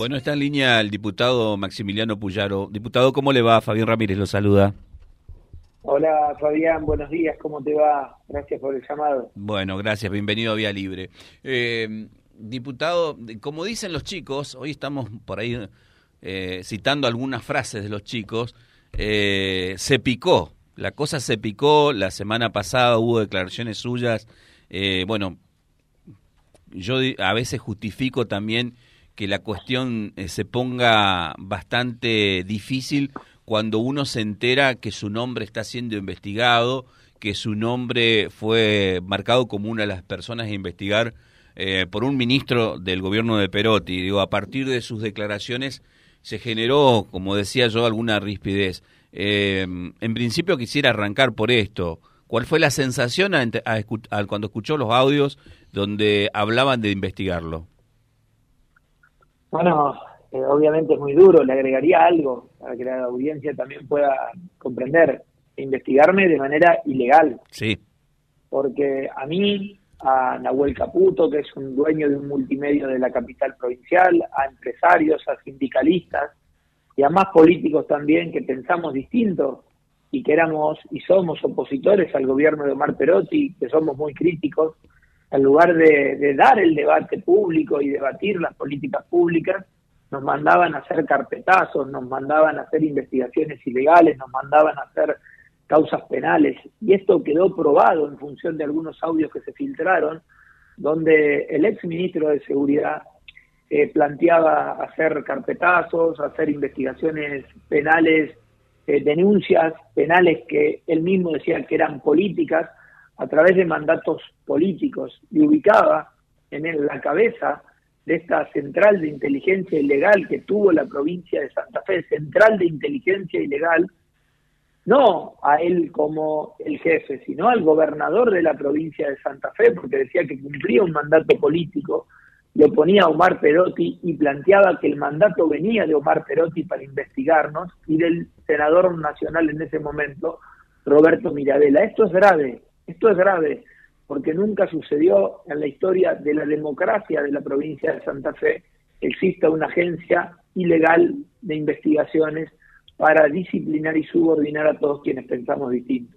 Bueno, está en línea el diputado Maximiliano Puyaro. Diputado, ¿cómo le va? Fabián Ramírez lo saluda. Hola Fabián, buenos días, ¿cómo te va? Gracias por el llamado. Bueno, gracias, bienvenido a Vía Libre. Eh, diputado, como dicen los chicos, hoy estamos por ahí eh, citando algunas frases de los chicos, eh, se picó, la cosa se picó, la semana pasada hubo declaraciones suyas, bueno, yo a veces justifico también que la cuestión eh, se ponga bastante difícil cuando uno se entera que su nombre está siendo investigado, que su nombre fue marcado como una de las personas a investigar eh, por un ministro del gobierno de Perotti. Digo, a partir de sus declaraciones se generó, como decía yo, alguna rispidez. Eh, en principio quisiera arrancar por esto. ¿Cuál fue la sensación cuando escuchó los audios donde hablaban de investigarlo? Bueno, eh, obviamente es muy duro, le agregaría algo para que la audiencia también pueda comprender. Investigarme de manera ilegal. Sí. Porque a mí, a Nahuel Caputo, que es un dueño de un multimedio de la capital provincial, a empresarios, a sindicalistas y a más políticos también que pensamos distinto y que éramos y somos opositores al gobierno de Omar Perotti, que somos muy críticos, en lugar de, dar el debate público y debatir las políticas públicas, nos mandaban a hacer carpetazos, nos mandaban a hacer investigaciones ilegales, nos mandaban a hacer causas penales. Y esto quedó probado en función de algunos audios que se filtraron, donde el ex ministro de Seguridad eh, planteaba hacer carpetazos, hacer investigaciones penales, eh, denuncias penales que él mismo decía que eran políticas, a través de mandatos políticos y ubicaba en la cabeza de esta central de inteligencia ilegal que tuvo la provincia de Santa Fe, central de inteligencia ilegal, no a él como el jefe, sino al gobernador de la provincia de Santa Fe, porque decía que cumplía un mandato político, lo ponía Omar Perotti y planteaba que el mandato venía de Omar Perotti para investigarnos y del senador nacional en ese momento, Roberto Mirabella. Esto es grave, esto es grave porque nunca sucedió en la historia de la democracia de la provincia de Santa Fe exista una agencia ilegal de investigaciones para disciplinar y subordinar a todos quienes pensamos distinto.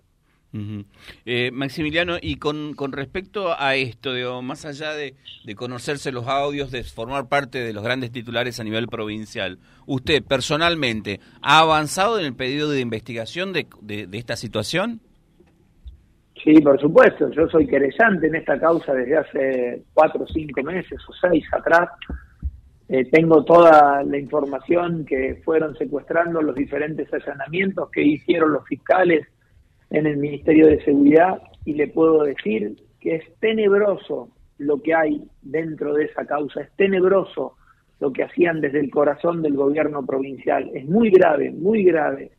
Eh, Maximiliano, y con, respecto a esto, más allá de, conocerse los audios, de formar parte de los grandes titulares a nivel provincial, ¿usted personalmente ha avanzado en el pedido de investigación de esta situación? Sí, por supuesto. Yo soy querellante en esta causa desde hace cuatro o cinco meses o seis atrás. Eh, tengo toda la información que fueron secuestrando los diferentes allanamientos que hicieron los fiscales en el Ministerio de Seguridad y le puedo decir que es tenebroso lo que hay dentro de esa causa, es tenebroso lo que hacían desde el corazón del gobierno provincial, es muy grave, muy grave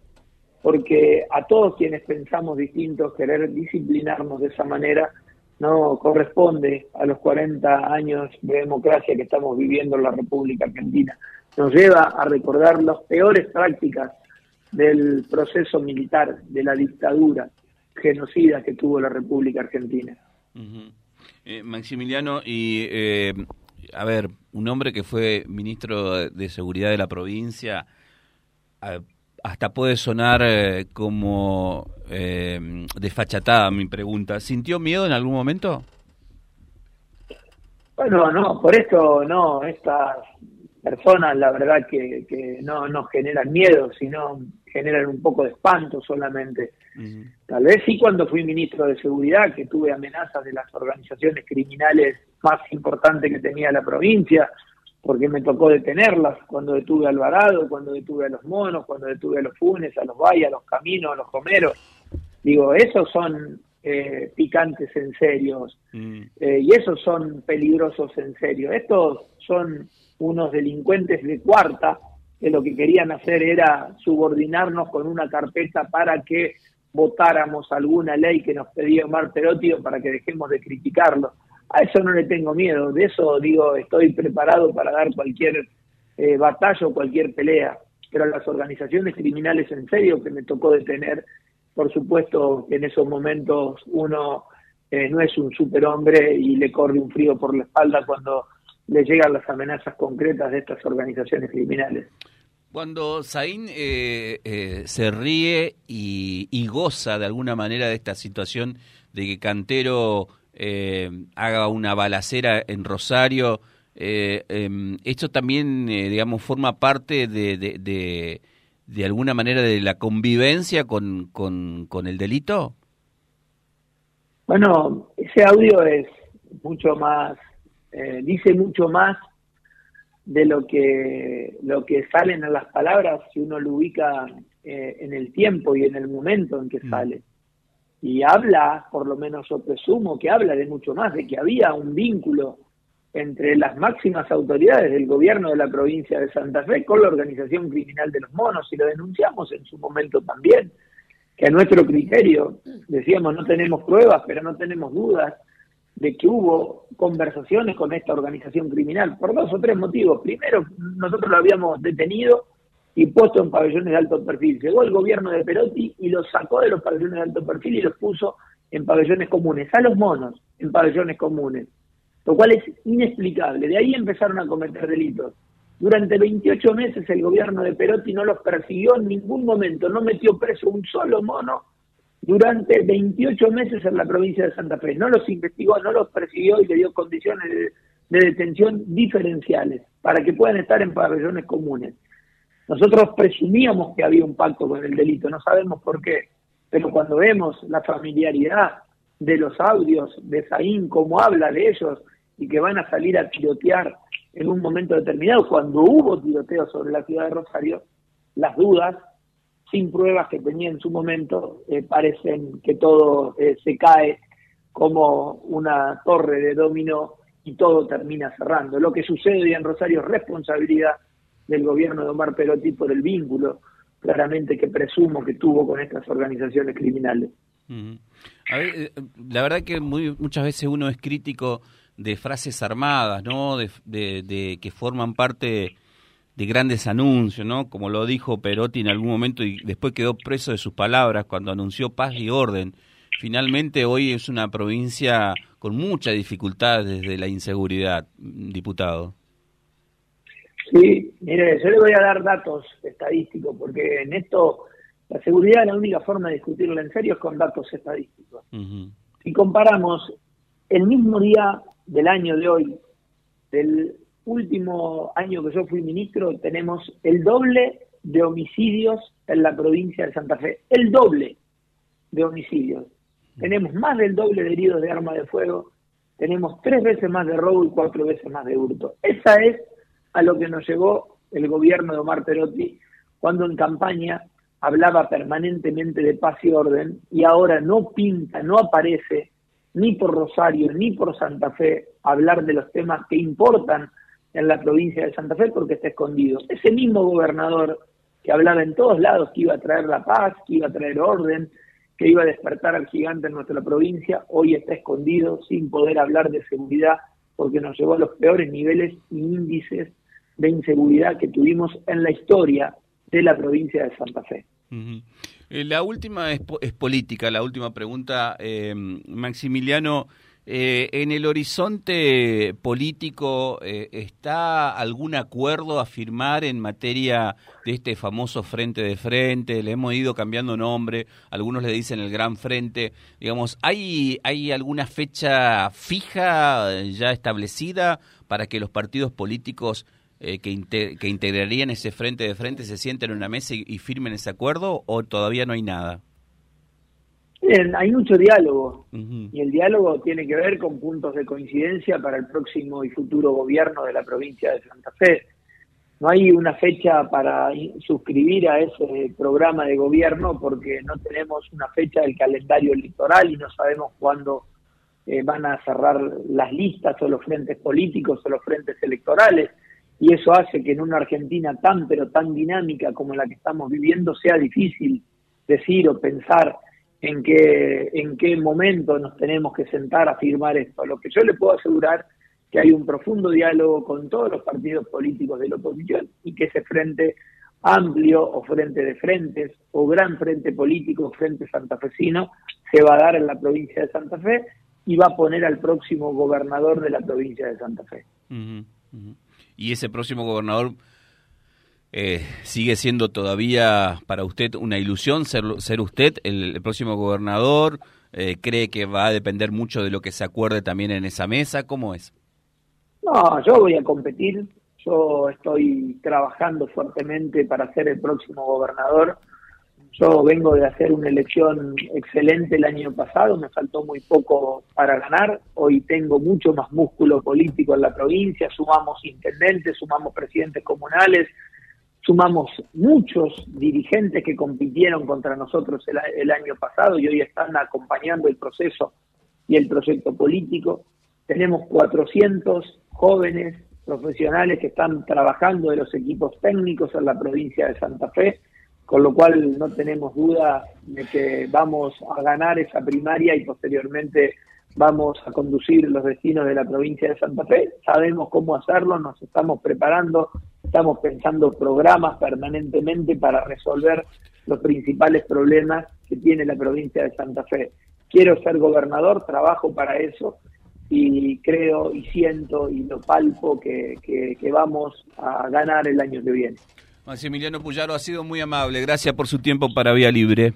porque a todos quienes pensamos distintos querer disciplinarnos de esa manera no corresponde a los 40 años de democracia que estamos viviendo en la República Argentina. Nos lleva a recordar las peores prácticas del proceso militar, de la dictadura genocida que tuvo la República Argentina. Eh, Maximiliano, y eh, a ver, un hombre que fue ministro de Seguridad de la provincia, hasta puede sonar eh, como eh, desfachatada mi pregunta. ¿Sintió miedo en algún momento? Bueno, no, por eso no, estas personas la verdad que, que no, no generan miedo, sino generan un poco de espanto solamente. Tal vez sí cuando fui ministro de Seguridad, que tuve amenazas de las organizaciones criminales más importantes que tenía la provincia, porque me tocó detenerlas cuando detuve a Alvarado, cuando detuve a los monos, cuando detuve a los funes, a los valles, a los caminos, a los comeros. Digo, esos son eh, picantes en serio mm. eh, y esos son peligrosos en serio. Estos son unos delincuentes de cuarta que lo que querían hacer era subordinarnos con una carpeta para que votáramos alguna ley que nos pedía Omar Perotti para que dejemos de criticarlo a eso no le tengo miedo, de eso digo, estoy preparado para dar cualquier eh, batalla o cualquier pelea, pero las organizaciones criminales en serio que me tocó detener, por supuesto que en esos momentos uno eh, no es un superhombre y le corre un frío por la espalda cuando le llegan las amenazas concretas de estas organizaciones criminales. Cuando Zain eh, eh, se ríe y, goza de alguna manera de esta situación de que Cantero eh, haga una balacera en Rosario, em, esto también, digamos, forma parte de, de, de, alguna manera de la convivencia con, con, con el delito. Bueno, ese audio es mucho más, dice mucho más de lo que, lo que salen en las palabras si uno lo ubica eh, en el tiempo y en el momento en que mm. sale. Y habla, por lo menos yo presumo que habla de mucho más, de que había un vínculo entre las máximas autoridades del gobierno de la provincia de Santa Fe con la organización criminal de los monos, y lo denunciamos en su momento también, que a nuestro criterio, decíamos, no tenemos pruebas, pero no tenemos dudas, de que hubo conversaciones con esta organización criminal por dos o tres motivos. Primero, nosotros lo habíamos detenido y puesto en pabellones de alto perfil. Llegó el gobierno de Perotti y los sacó de los pabellones de alto perfil y los puso en pabellones comunes, a los monos en pabellones comunes, lo cual es inexplicable. De ahí empezaron a cometer delitos. Durante 28 meses el gobierno de Perotti no los persiguió en ningún momento, no metió preso un solo mono durante 28 meses en la provincia de Santa Fe. No los investigó, no los persiguió y le dio condiciones de, detención diferenciales para que puedan estar en pabellones comunes. Nosotros presumíamos que había un pacto con el delito, no sabemos por qué, pero cuando vemos la familiaridad de los audios de Saín, cómo habla de ellos y que van a salir a tirotear en un momento determinado, cuando hubo tiroteos sobre la ciudad de Rosario, las dudas sin pruebas que tenía en su momento, eh, parecen que todo eh, se cae como una torre de dominó y todo termina cerrando. Lo que sucede hoy en Rosario es responsabilidad del gobierno de Omar Perotti por el vínculo claramente que presumo que tuvo con estas organizaciones criminales. Eh, la verdad que muy, muchas veces uno es crítico de frases armadas, ¿no? De, de que forman parte de grandes anuncios, ¿no? Como lo dijo Perotti en algún momento y después quedó preso de sus palabras cuando anunció paz y orden. Finalmente hoy es una provincia con muchas dificultades desde la inseguridad, diputado. Sí, mire, yo le voy a dar datos estadísticos porque en esto la seguridad la única forma de discutirla en serio es con datos estadísticos. Si comparamos el mismo día del año de hoy, del último año que yo fui ministro tenemos el doble de homicidios en la provincia de Santa Fe, el doble de homicidios. Tenemos más del doble de heridos de arma de fuego, tenemos tres veces más de robo y cuatro veces más de hurto. Esa es a lo que nos llegó el gobierno de Omar Perotti cuando en campaña hablaba permanentemente de paz y orden y ahora no pinta, no aparece ni por Rosario ni por Santa Fe hablar de los temas que importan en la provincia de Santa Fe porque está escondido. Ese mismo gobernador que hablaba en todos lados que iba a traer la paz, que iba a traer orden, que iba a despertar al gigante en nuestra provincia, hoy está escondido sin poder hablar de seguridad porque nos llevó a los peores niveles y índices de inseguridad que tuvimos en la historia de la provincia de Santa Fe. Eh, la última es, política, la última pregunta, eh, Maximiliano. Eh, ¿En el horizonte político está algún acuerdo a firmar en materia de este famoso Frente de Frente? Le hemos ido cambiando nombre, algunos le dicen el Gran Frente. Digamos, ¿hay, hay alguna fecha fija ya establecida para que los partidos políticos eh, que, que, integrarían ese Frente de Frente se sienten en una mesa y firmen ese acuerdo o todavía no hay nada? hay mucho diálogo y el diálogo tiene que ver con puntos de coincidencia para el próximo y futuro gobierno de la provincia de Santa Fe. No hay una fecha para suscribir a ese programa de gobierno porque no tenemos una fecha del calendario electoral y no sabemos cuándo eh, van a cerrar las listas o los frentes políticos o los frentes electorales. Y eso hace que en una Argentina tan pero tan dinámica como la que estamos viviendo sea difícil decir o pensar en qué, en qué momento nos tenemos que sentar a firmar esto. Lo que yo le puedo asegurar que hay un profundo diálogo con todos los partidos políticos de la oposición y que ese frente amplio o frente de frentes o gran frente político, frente santafesino, se va a dar en la provincia de Santa Fe y va a poner al próximo gobernador de la provincia de Santa Fe. Y ese próximo gobernador eh, sigue siendo todavía para usted una ilusión ser, ser usted el, próximo gobernador. Eh, ¿Cree que va a depender mucho de lo que se acuerde también en esa mesa? ¿Cómo es? No, yo voy a competir. Yo estoy trabajando fuertemente para ser el próximo gobernador. Yo vengo de hacer una elección excelente el año pasado, me faltó muy poco para ganar. Hoy tengo mucho más músculo político en la provincia, sumamos intendentes, sumamos presidentes comunales, sumamos muchos dirigentes que compitieron contra nosotros el, año pasado y hoy están acompañando el proceso y el proyecto político. Tenemos 400 jóvenes profesionales que están trabajando de los equipos técnicos en la provincia de Santa Fe con lo cual no tenemos duda de que vamos a ganar esa primaria y posteriormente vamos a conducir los destinos de la provincia de Santa Fe. Sabemos cómo hacerlo, nos estamos preparando, estamos pensando programas permanentemente para resolver los principales problemas que tiene la provincia de Santa Fe. Quiero ser gobernador, trabajo para eso y creo y siento y lo palpo que, que vamos a ganar el año que viene. Maximiliano Puyaro ha sido muy amable. Gracias por su tiempo para Vía Libre.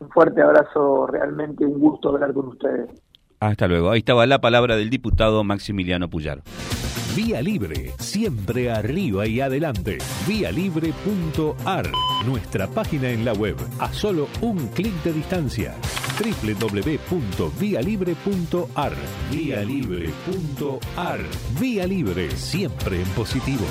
Un fuerte abrazo, realmente un gusto hablar con ustedes. Hasta luego. Ahí estaba la palabra del diputado Maximiliano Puyaro. Vía Libre, siempre arriba y adelante. Vialibre.ar, nuestra página en la web, a solo un clic de distancia. www.vialibre.ar. Vialibre.ar. Vía Libre, siempre en positivo.